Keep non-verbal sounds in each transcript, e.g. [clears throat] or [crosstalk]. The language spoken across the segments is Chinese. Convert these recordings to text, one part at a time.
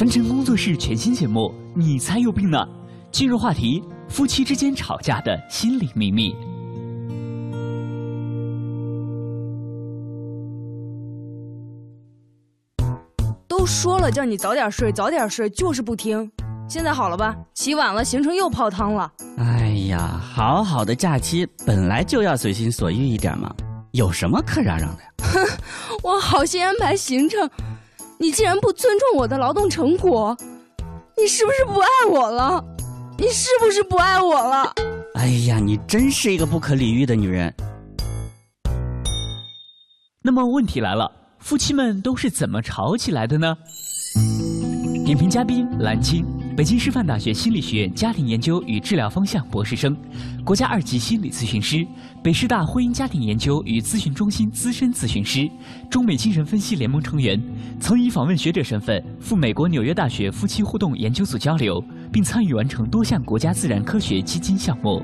凡尘工作室全新节目，你才有病呢！今日话题：夫妻之间吵架的心理秘密。都说了叫你早点睡，早点睡，就是不听。现在好了吧？起晚了，行程又泡汤了。哎呀，好好的假期本来就要随心所欲一点嘛，有什么可嚷嚷的呀？哼，[laughs] 我好心安排行程，你竟然不尊重我的劳动成果，你是不是不爱我了？你是不是不爱我了？哎呀，你真是一个不可理喻的女人。那么问题来了，夫妻们都是怎么吵起来的呢？点评嘉宾蓝青。北京师范大学心理学院家庭研究与治疗方向博士生，国家二级心理咨询师，北师大婚姻家庭研究与咨询中心资深咨询师，中美精神分析联盟成员，曾以访问学者身份赴美国纽约大学夫妻互动研究组交流，并参与完成多项国家自然科学基金项目。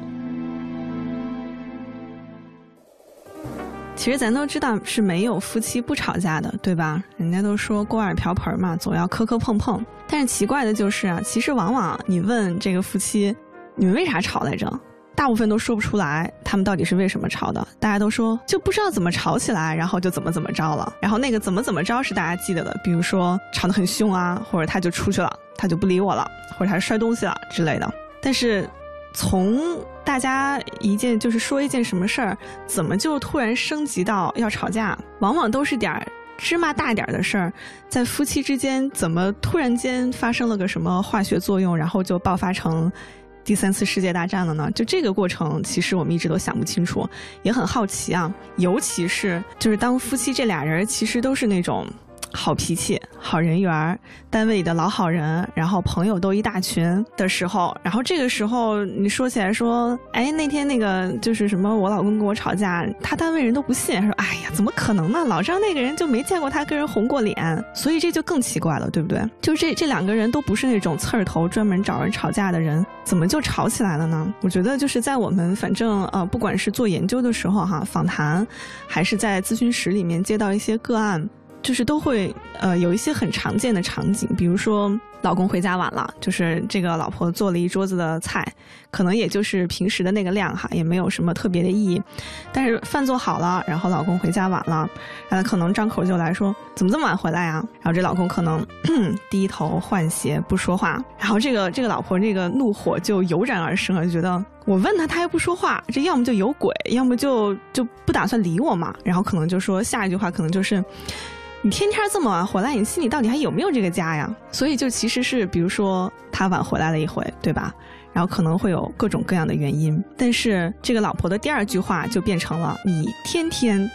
其实咱都知道是没有夫妻不吵架的，对吧？人家都说锅碗瓢盆嘛，总要磕磕碰碰。但是奇怪的就是啊，其实往往你问这个夫妻，你们为啥吵来着？大部分都说不出来，他们到底是为什么吵的？大家都说就不知道怎么吵起来，然后就怎么怎么着了。然后那个怎么怎么着是大家记得的，比如说吵得很凶啊，或者他就出去了，他就不理我了，或者他摔东西了之类的。但是。从大家一件就是说一件什么事儿，怎么就突然升级到要吵架？往往都是点儿芝麻大点儿的事儿，在夫妻之间怎么突然间发生了个什么化学作用，然后就爆发成第三次世界大战了呢？就这个过程，其实我们一直都想不清楚，也很好奇啊。尤其是就是当夫妻这俩人其实都是那种。好脾气、好人缘儿单位里的老好人，然后朋友都一大群的时候，然后这个时候你说起来说，哎，那天那个就是什么，我老公跟我吵架，他单位人都不信，他说，哎呀，怎么可能呢？老张那个人就没见过他跟人红过脸，所以这就更奇怪了，对不对？就这这两个人都不是那种刺儿头，专门找人吵架的人，怎么就吵起来了呢？我觉得就是在我们反正呃，不管是做研究的时候哈，访谈，还是在咨询室里面接到一些个案。就是都会呃有一些很常见的场景，比如说老公回家晚了，就是这个老婆做了一桌子的菜，可能也就是平时的那个量哈，也没有什么特别的意义。但是饭做好了，然后老公回家晚了，然后可能张口就来说怎么这么晚回来呀？然后这老公可能 [clears throat] 低头换鞋不说话，然后这个这个老婆这个怒火就油然而生了，就觉得我问他他又不说话，这要么就有鬼，要么就就不打算理我嘛。然后可能就说下一句话可能就是。你天天这么晚回来，你心里到底还有没有这个家呀？所以就其实是，比如说他晚回来了一回，对吧？然后可能会有各种各样的原因，但是这个老婆的第二句话就变成了：你天天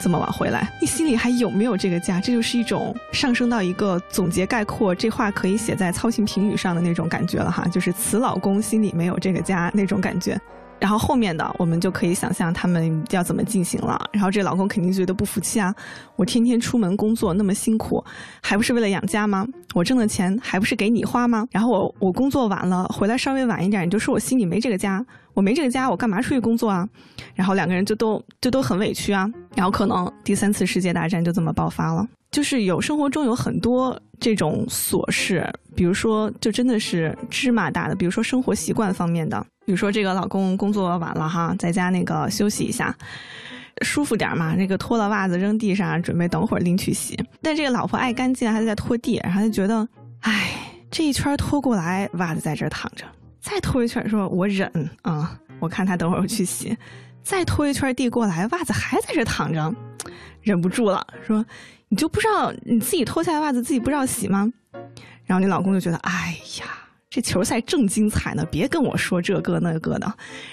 这么晚回来，你心里还有没有这个家？这就是一种上升到一个总结概括，这话可以写在操心评语上的那种感觉了哈，就是此老公心里没有这个家那种感觉。然后后面的我们就可以想象他们要怎么进行了。然后这老公肯定觉得不服气啊！我天天出门工作那么辛苦，还不是为了养家吗？我挣的钱还不是给你花吗？然后我我工作晚了，回来稍微晚一点，你就说我心里没这个家。我没这个家，我干嘛出去工作啊？然后两个人就都就都很委屈啊。然后可能第三次世界大战就这么爆发了。就是有生活中有很多这种琐事，比如说就真的是芝麻大的，比如说生活习惯方面的。比如说，这个老公工作晚了哈，在家那个休息一下，舒服点嘛。那个脱了袜子扔地上，准备等会儿拎去洗。但这个老婆爱干净，还在拖地，然后就觉得，哎，这一圈拖过来，袜子在这躺着，再拖一圈，说我忍啊，我看他等会儿去洗。再拖一圈地过来，袜子还在这躺着，忍不住了，说你就不知道你自己脱下来袜子自己不知道洗吗？然后你老公就觉得，哎呀。这球赛正精彩呢，别跟我说这个那个的，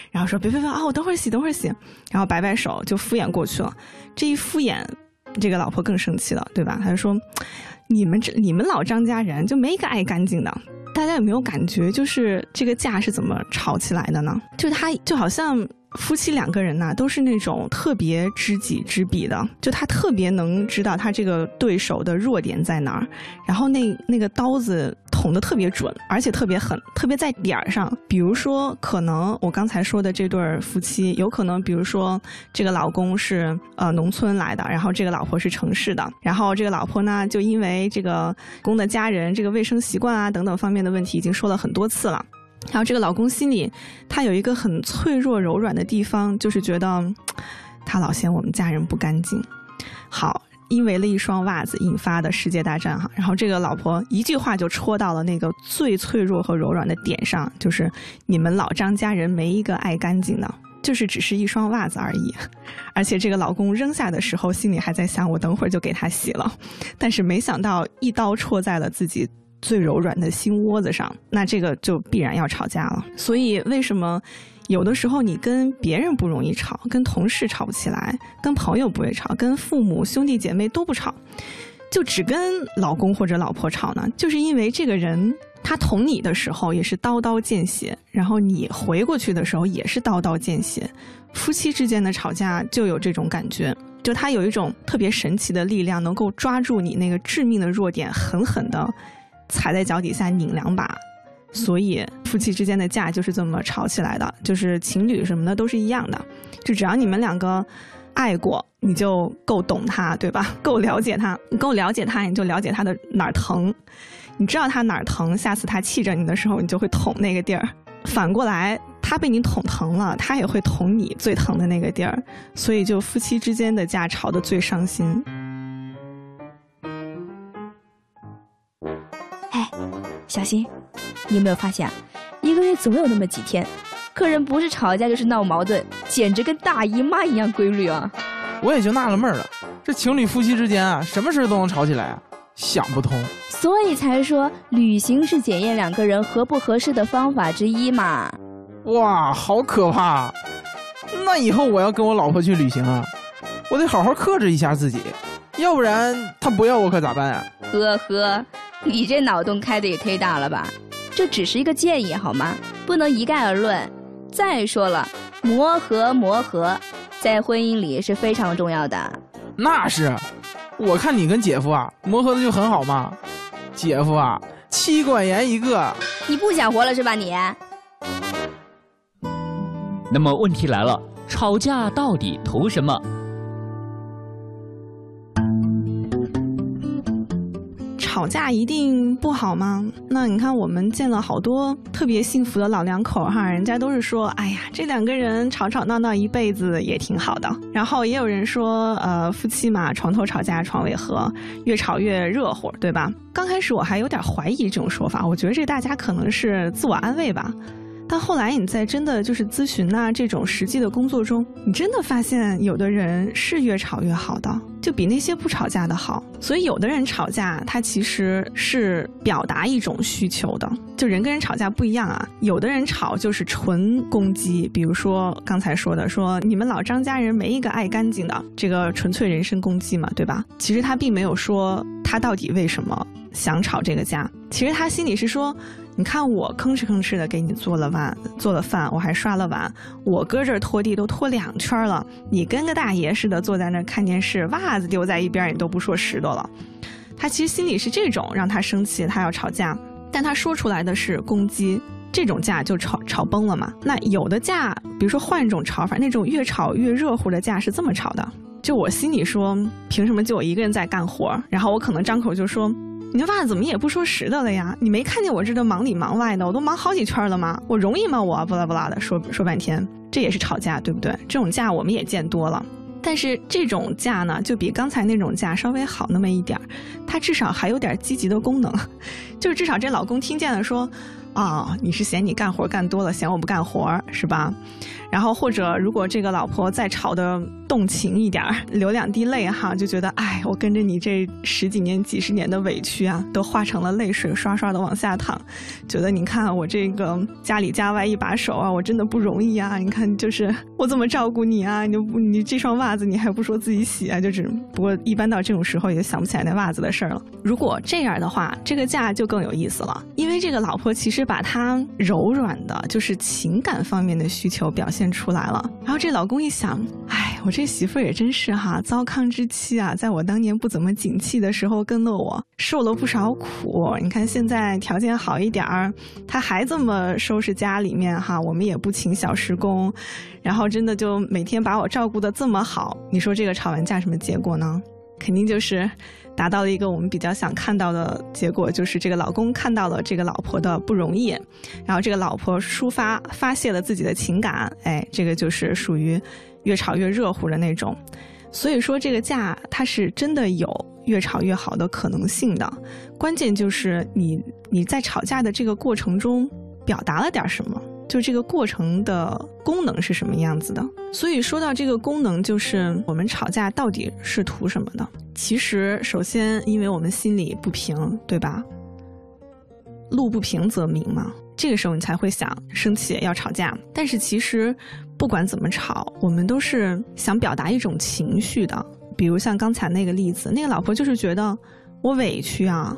然后说别别别啊，我等会儿洗，等会儿洗，然后摆摆手就敷衍过去了。这一敷衍，这个老婆更生气了，对吧？他就说：“你们这你们老张家人就没一个爱干净的。”大家有没有感觉，就是这个架是怎么吵起来的呢？就他就好像。夫妻两个人呐，都是那种特别知己知彼的，就他特别能知道他这个对手的弱点在哪儿，然后那那个刀子捅的特别准，而且特别狠，特别在点儿上。比如说，可能我刚才说的这对夫妻，有可能，比如说这个老公是呃农村来的，然后这个老婆是城市的，然后这个老婆呢，就因为这个公的家人这个卫生习惯啊等等方面的问题，已经说了很多次了。然后这个老公心里他有一个很脆弱柔软的地方，就是觉得他老嫌我们家人不干净。好。因为了一双袜子引发的世界大战哈，然后这个老婆一句话就戳到了那个最脆弱和柔软的点上，就是你们老张家人没一个爱干净的，就是只是一双袜子而已。而且这个老公扔下的时候，心里还在想我等会儿就给他洗了，但是没想到一刀戳在了自己最柔软的心窝子上，那这个就必然要吵架了。所以为什么？有的时候你跟别人不容易吵，跟同事吵不起来，跟朋友不会吵，跟父母兄弟姐妹都不吵，就只跟老公或者老婆吵呢？就是因为这个人他捅你的时候也是刀刀见血，然后你回过去的时候也是刀刀见血。夫妻之间的吵架就有这种感觉，就他有一种特别神奇的力量，能够抓住你那个致命的弱点，狠狠的踩在脚底下拧两把。所以夫妻之间的架就是这么吵起来的，就是情侣什么的都是一样的，就只要你们两个爱过，你就够懂他，对吧？[laughs] 够了解他，你够了解他，你就了解他的哪儿疼，你知道他哪儿疼，下次他气着你的时候，你就会捅那个地儿。反过来，他被你捅疼了，他也会捅你最疼的那个地儿。所以，就夫妻之间的架吵得最伤心。哎，小心。你有没有发现，一个月总有那么几天，客人不是吵架就是闹矛盾，简直跟大姨妈一样规律啊！我也就纳了闷了，这情侣夫妻之间啊，什么事都能吵起来啊？想不通。所以才说旅行是检验两个人合不合适的方法之一嘛。哇，好可怕！那以后我要跟我老婆去旅行啊，我得好好克制一下自己，要不然她不要我可咋办啊？呵呵，你这脑洞开的也忒大了吧？这只是一个建议，好吗？不能一概而论。再说了，磨合磨合，在婚姻里是非常重要的。那是，我看你跟姐夫啊，磨合的就很好嘛。姐夫啊，妻管严一个。你不想活了是吧你？那么问题来了，吵架到底图什么？吵架一定不好吗？那你看，我们见了好多特别幸福的老两口哈，人家都是说，哎呀，这两个人吵吵闹闹一辈子也挺好的。然后也有人说，呃，夫妻嘛，床头吵架床尾和，越吵越热乎，对吧？刚开始我还有点怀疑这种说法，我觉得这大家可能是自我安慰吧。但后来你在真的就是咨询呐这种实际的工作中，你真的发现有的人是越吵越好的，就比那些不吵架的好。所以有的人吵架，他其实是表达一种需求的。就人跟人吵架不一样啊，有的人吵就是纯攻击，比如说刚才说的，说你们老张家人没一个爱干净的，这个纯粹人身攻击嘛，对吧？其实他并没有说他到底为什么想吵这个架，其实他心里是说。你看我吭哧吭哧的给你做了碗，做了饭，我还刷了碗。我搁这儿拖地都拖两圈了，你跟个大爷似的坐在那儿看电视，袜子丢在一边你都不说拾掇了。他其实心里是这种，让他生气，他要吵架，但他说出来的是攻击，这种架就吵吵崩了嘛。那有的架，比如说换一种吵法，那种越吵越热乎的架是这么吵的，就我心里说，凭什么就我一个人在干活？然后我可能张口就说。你那袜子怎么也不说实的了呀？你没看见我这都忙里忙外的，我都忙好几圈了吗？我容易吗？我不拉不拉的说说半天，这也是吵架，对不对？这种架我们也见多了，但是这种架呢，就比刚才那种架稍微好那么一点儿，它至少还有点积极的功能，[laughs] 就是至少这老公听见了说。啊，你是嫌你干活干多了，嫌我不干活是吧？然后或者如果这个老婆再吵得动情一点儿，流两滴泪哈，就觉得哎，我跟着你这十几年、几十年的委屈啊，都化成了泪水，刷刷的往下淌。觉得你看我这个家里家外一把手啊，我真的不容易啊。你看就是我怎么照顾你啊？你不你这双袜子你还不说自己洗啊？就是不过一般到这种时候也想不起来那袜子的事儿了。如果这样的话，这个架就更有意思了，因为这个老婆其实。把她柔软的，就是情感方面的需求表现出来了。然后这老公一想，哎，我这媳妇儿也真是哈，糟糠之妻啊，在我当年不怎么景气的时候跟了我，受了不少苦。你看现在条件好一点儿，他还这么收拾家里面哈，我们也不请小时工，然后真的就每天把我照顾的这么好。你说这个吵完架什么结果呢？肯定就是达到了一个我们比较想看到的结果，就是这个老公看到了这个老婆的不容易，然后这个老婆抒发发泄了自己的情感，哎，这个就是属于越吵越热乎的那种。所以说这个架它是真的有越吵越好的可能性的，关键就是你你在吵架的这个过程中表达了点什么。就这个过程的功能是什么样子的？所以说到这个功能，就是我们吵架到底是图什么的？其实，首先，因为我们心里不平，对吧？路不平则鸣嘛，这个时候你才会想生气要吵架。但是其实，不管怎么吵，我们都是想表达一种情绪的。比如像刚才那个例子，那个老婆就是觉得我委屈啊。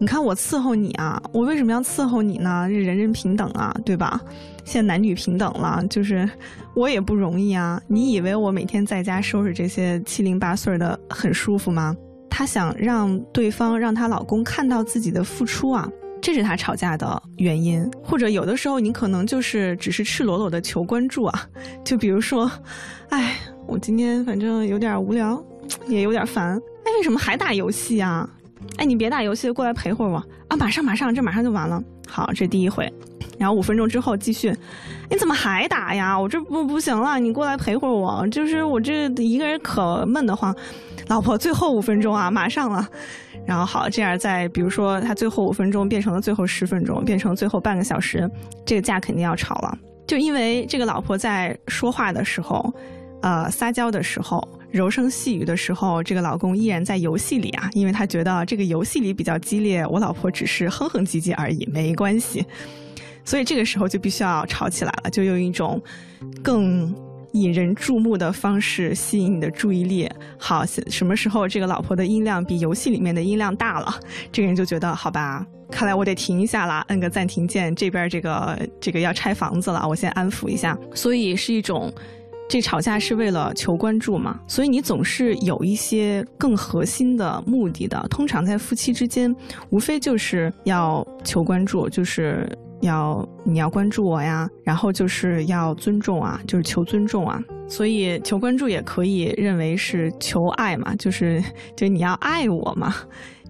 你看我伺候你啊，我为什么要伺候你呢？人人平等啊，对吧？现在男女平等了，就是我也不容易啊。你以为我每天在家收拾这些七零八碎的很舒服吗？她想让对方让她老公看到自己的付出啊，这是她吵架的原因。或者有的时候你可能就是只是赤裸裸的求关注啊，就比如说，哎，我今天反正有点无聊，也有点烦，哎，为什么还打游戏啊？哎，你别打游戏，过来陪会儿我啊！马上马上，这马上就完了。好，这第一回，然后五分钟之后继续。你怎么还打呀？我这不不行了，你过来陪会儿我。就是我这一个人可闷得慌。老婆，最后五分钟啊，马上了。然后好，这样再比如说，他最后五分钟变成了最后十分钟，变成最后半个小时，这个架肯定要吵了。就因为这个老婆在说话的时候，呃，撒娇的时候。柔声细语的时候，这个老公依然在游戏里啊，因为他觉得这个游戏里比较激烈，我老婆只是哼哼唧唧而已，没关系。所以这个时候就必须要吵起来了，就用一种更引人注目的方式吸引你的注意力。好，什么时候这个老婆的音量比游戏里面的音量大了，这个人就觉得好吧，看来我得停一下了，摁个暂停键。这边这个这个要拆房子了，我先安抚一下。所以是一种。这吵架是为了求关注嘛？所以你总是有一些更核心的目的的。通常在夫妻之间，无非就是要求关注，就是要你要关注我呀，然后就是要尊重啊，就是求尊重啊。所以求关注也可以认为是求爱嘛，就是就你要爱我嘛，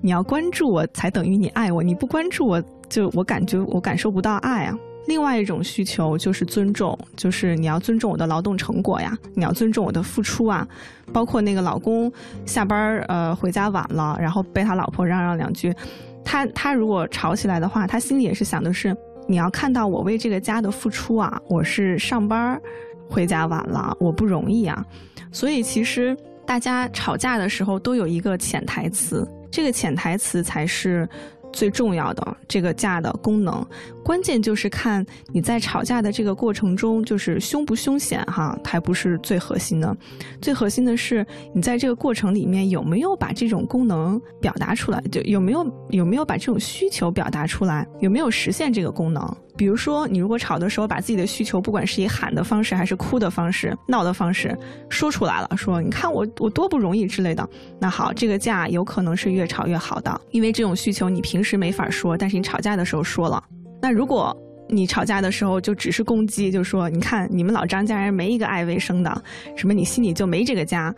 你要关注我才等于你爱我，你不关注我就我感觉我感受不到爱啊。另外一种需求就是尊重，就是你要尊重我的劳动成果呀，你要尊重我的付出啊，包括那个老公下班儿呃回家晚了，然后被他老婆嚷嚷两句，他他如果吵起来的话，他心里也是想的是你要看到我为这个家的付出啊，我是上班儿回家晚了，我不容易啊，所以其实大家吵架的时候都有一个潜台词，这个潜台词才是。最重要的这个架的功能，关键就是看你在吵架的这个过程中，就是凶不凶险哈，还不是最核心的。最核心的是你在这个过程里面有没有把这种功能表达出来，就有没有有没有把这种需求表达出来，有没有实现这个功能。比如说，你如果吵的时候把自己的需求，不管是以喊的方式，还是哭的方式、闹的方式说出来了，说你看我我多不容易之类的，那好，这个架有可能是越吵越好的，因为这种需求你平时没法说，但是你吵架的时候说了。那如果你吵架的时候就只是攻击，就说你看你们老张家人没一个爱卫生的，什么你心里就没这个家。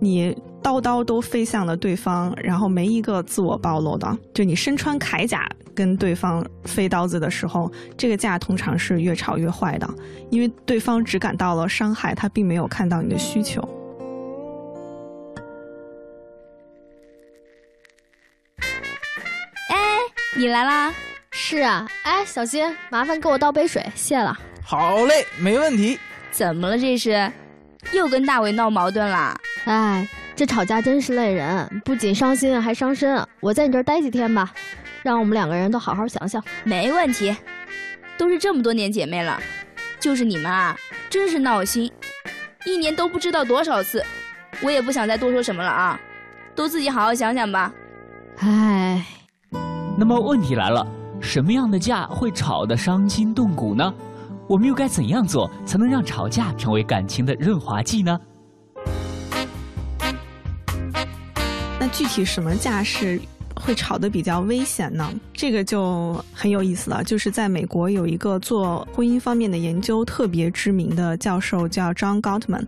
你刀刀都飞向了对方，然后没一个自我暴露的。就你身穿铠甲跟对方飞刀子的时候，这个架通常是越吵越坏的，因为对方只感到了伤害，他并没有看到你的需求。哎，你来啦？是啊，哎，小新，麻烦给我倒杯水，谢了。好嘞，没问题。怎么了？这是又跟大伟闹矛盾啦？哎，这吵架真是累人，不仅伤心还伤身。我在你这儿待几天吧，让我们两个人都好好想想。没问题，都是这么多年姐妹了，就是你们啊，真是闹心，一年都不知道多少次。我也不想再多说什么了啊，都自己好好想想吧。唉，那么问题来了，什么样的架会吵得伤筋动骨呢？我们又该怎样做才能让吵架成为感情的润滑剂呢？具体什么架势会吵得比较危险呢？这个就很有意思了。就是在美国有一个做婚姻方面的研究特别知名的教授叫 John Gottman，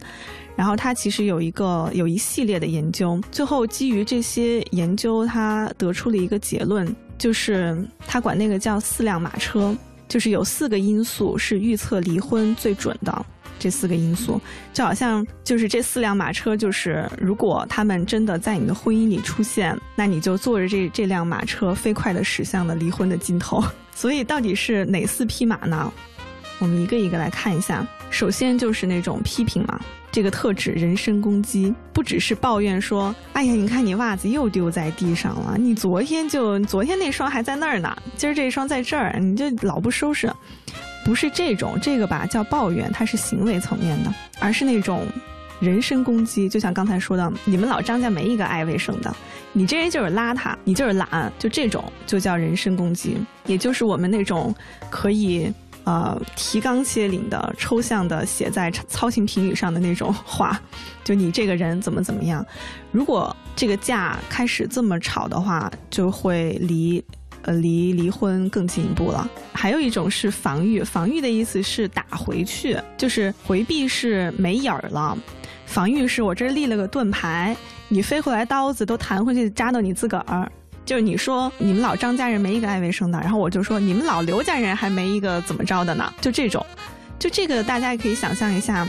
然后他其实有一个有一系列的研究，最后基于这些研究，他得出了一个结论，就是他管那个叫四辆马车，就是有四个因素是预测离婚最准的。这四个因素，就好像就是这四辆马车，就是如果他们真的在你的婚姻里出现，那你就坐着这这辆马车飞快的驶向了离婚的尽头。[laughs] 所以到底是哪四匹马呢？我们一个一个来看一下。首先就是那种批评嘛，这个特指人身攻击，不只是抱怨说，哎呀，你看你袜子又丢在地上了，你昨天就昨天那双还在那儿呢，今儿这双在这儿，你就老不收拾。不是这种，这个吧叫抱怨，它是行为层面的，而是那种人身攻击。就像刚才说的，你们老张家没一个爱卫生的，你这人就是邋遢，你就是懒，就这种就叫人身攻击，也就是我们那种可以呃提纲挈领的、抽象的写在操行评语上的那种话，就你这个人怎么怎么样。如果这个架开始这么吵的话，就会离。呃，离离婚更进一步了。还有一种是防御，防御的意思是打回去，就是回避是没影儿了。防御是我这立了个盾牌，你飞回来刀子都弹回去扎到你自个儿。就是你说你们老张家人没一个爱卫生的，然后我就说你们老刘家人还没一个怎么着的呢？就这种，就这个大家也可以想象一下，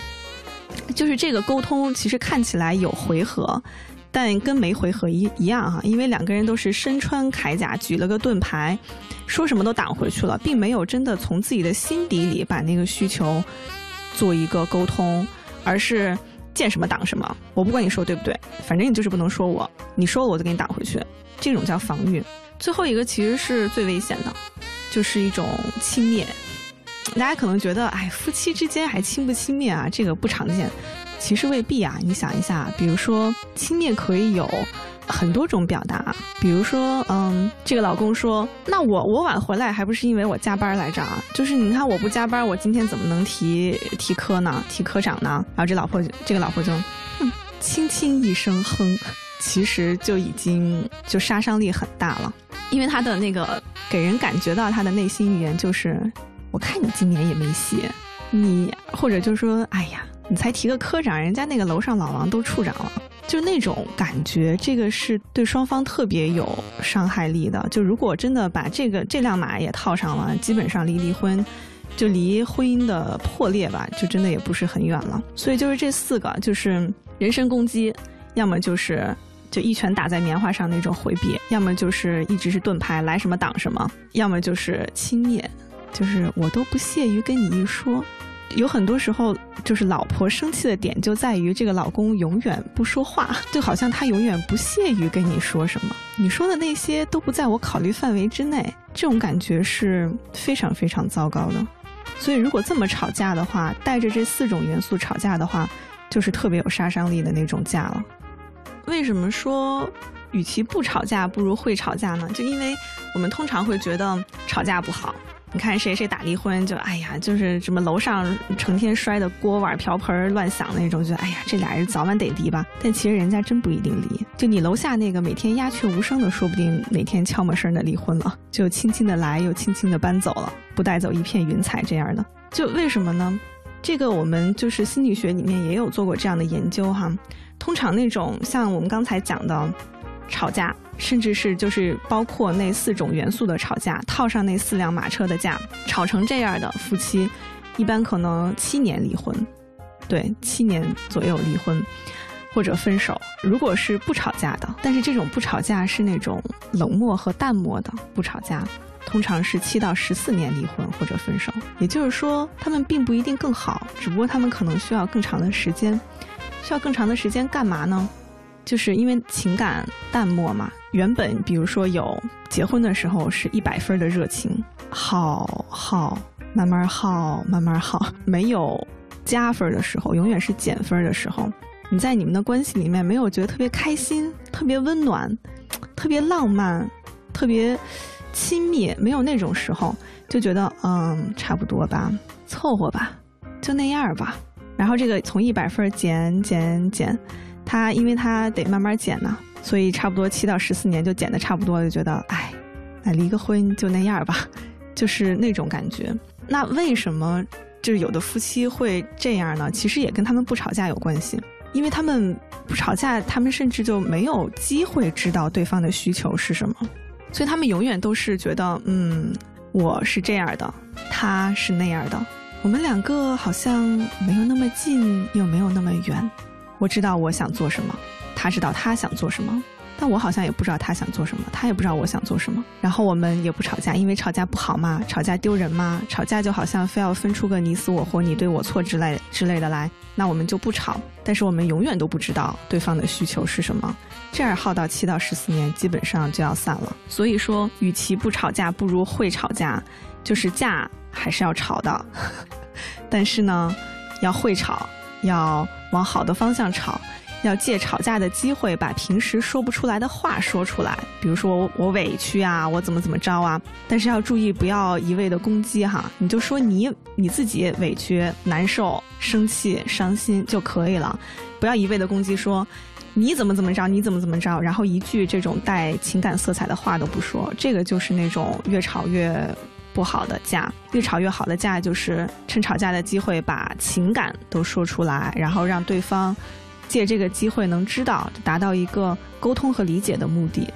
就是这个沟通其实看起来有回合。但跟没回合一一样哈，因为两个人都是身穿铠甲，举了个盾牌，说什么都挡回去了，并没有真的从自己的心底里把那个需求做一个沟通，而是见什么挡什么。我不管你说对不对，反正你就是不能说我，你说了我就给你挡回去，这种叫防御。最后一个其实是最危险的，就是一种轻蔑。大家可能觉得，哎，夫妻之间还轻不轻蔑啊？这个不常见。其实未必啊，你想一下，比如说轻蔑可以有很多种表达，比如说，嗯，这个老公说，那我我晚回来还不是因为我加班来着啊？就是你看我不加班，我今天怎么能提提科呢？提科长呢？然后这老婆这个老婆就，轻轻一声哼，其实就已经就杀伤力很大了，因为他的那个给人感觉到他的内心语言就是，我看你今年也没戏，你或者就说，哎呀。你才提个科长，人家那个楼上老王都处长了，就那种感觉，这个是对双方特别有伤害力的。就如果真的把这个这辆马也套上了，基本上离离婚，就离婚姻的破裂吧，就真的也不是很远了。所以就是这四个，就是人身攻击，要么就是就一拳打在棉花上那种回避，要么就是一直是盾牌，来什么挡什么，要么就是轻蔑，就是我都不屑于跟你一说。有很多时候，就是老婆生气的点就在于这个老公永远不说话，[laughs] 就好像他永远不屑于跟你说什么，你说的那些都不在我考虑范围之内，这种感觉是非常非常糟糕的。所以，如果这么吵架的话，带着这四种元素吵架的话，就是特别有杀伤力的那种架了。为什么说与其不吵架，不如会吵架呢？就因为我们通常会觉得吵架不好。你看谁谁打离婚就哎呀，就是什么楼上成天摔的锅碗瓢盆乱响那种，就哎呀，这俩人早晚得离吧。但其实人家真不一定离，就你楼下那个每天鸦雀无声的，说不定哪天悄没声的离婚了，就轻轻的来又轻轻的搬走了，不带走一片云彩这样的。就为什么呢？这个我们就是心理学里面也有做过这样的研究哈。通常那种像我们刚才讲的吵架。甚至是就是包括那四种元素的吵架，套上那四辆马车的架，吵成这样的夫妻，一般可能七年离婚，对，七年左右离婚或者分手。如果是不吵架的，但是这种不吵架是那种冷漠和淡漠的不吵架，通常是七到十四年离婚或者分手。也就是说，他们并不一定更好，只不过他们可能需要更长的时间，需要更长的时间干嘛呢？就是因为情感淡漠嘛，原本比如说有结婚的时候是一百分的热情，耗耗慢慢耗慢慢耗，没有加分的时候，永远是减分的时候。你在你们的关系里面没有觉得特别开心、特别温暖、特别浪漫、特别亲密，没有那种时候，就觉得嗯差不多吧，凑合吧，就那样吧。然后这个从一百分减减减。他因为他得慢慢减呢，所以差不多七到十四年就减的差不多，就觉得哎，那离个婚就那样吧，[laughs] 就是那种感觉。那为什么就是有的夫妻会这样呢？其实也跟他们不吵架有关系，因为他们不吵架，他们甚至就没有机会知道对方的需求是什么，所以他们永远都是觉得，嗯，我是这样的，他是那样的，我们两个好像没有那么近，又没有那么远。我知道我想做什么。他知道他想做什么，但我好像也不知道他想做什么，他也不知道我想做什么。然后我们也不吵架，因为吵架不好嘛，吵架丢人嘛，吵架就好像非要分出个你死我活、你对我错之类之类的来，那我们就不吵。但是我们永远都不知道对方的需求是什么，这样耗到七到十四年，基本上就要散了。所以说，与其不吵架，不如会吵架，就是架还是要吵的，[laughs] 但是呢，要会吵，要往好的方向吵。要借吵架的机会，把平时说不出来的话说出来，比如说我委屈啊，我怎么怎么着啊。但是要注意，不要一味的攻击哈，你就说你你自己委屈、难受、生气、伤心就可以了，不要一味的攻击，说你怎么怎么着，你怎么怎么着，然后一句这种带情感色彩的话都不说，这个就是那种越吵越不好的架。越吵越好的架，就是趁吵架的机会把情感都说出来，然后让对方。借这个机会能知道，达到一个沟通和理解的目的。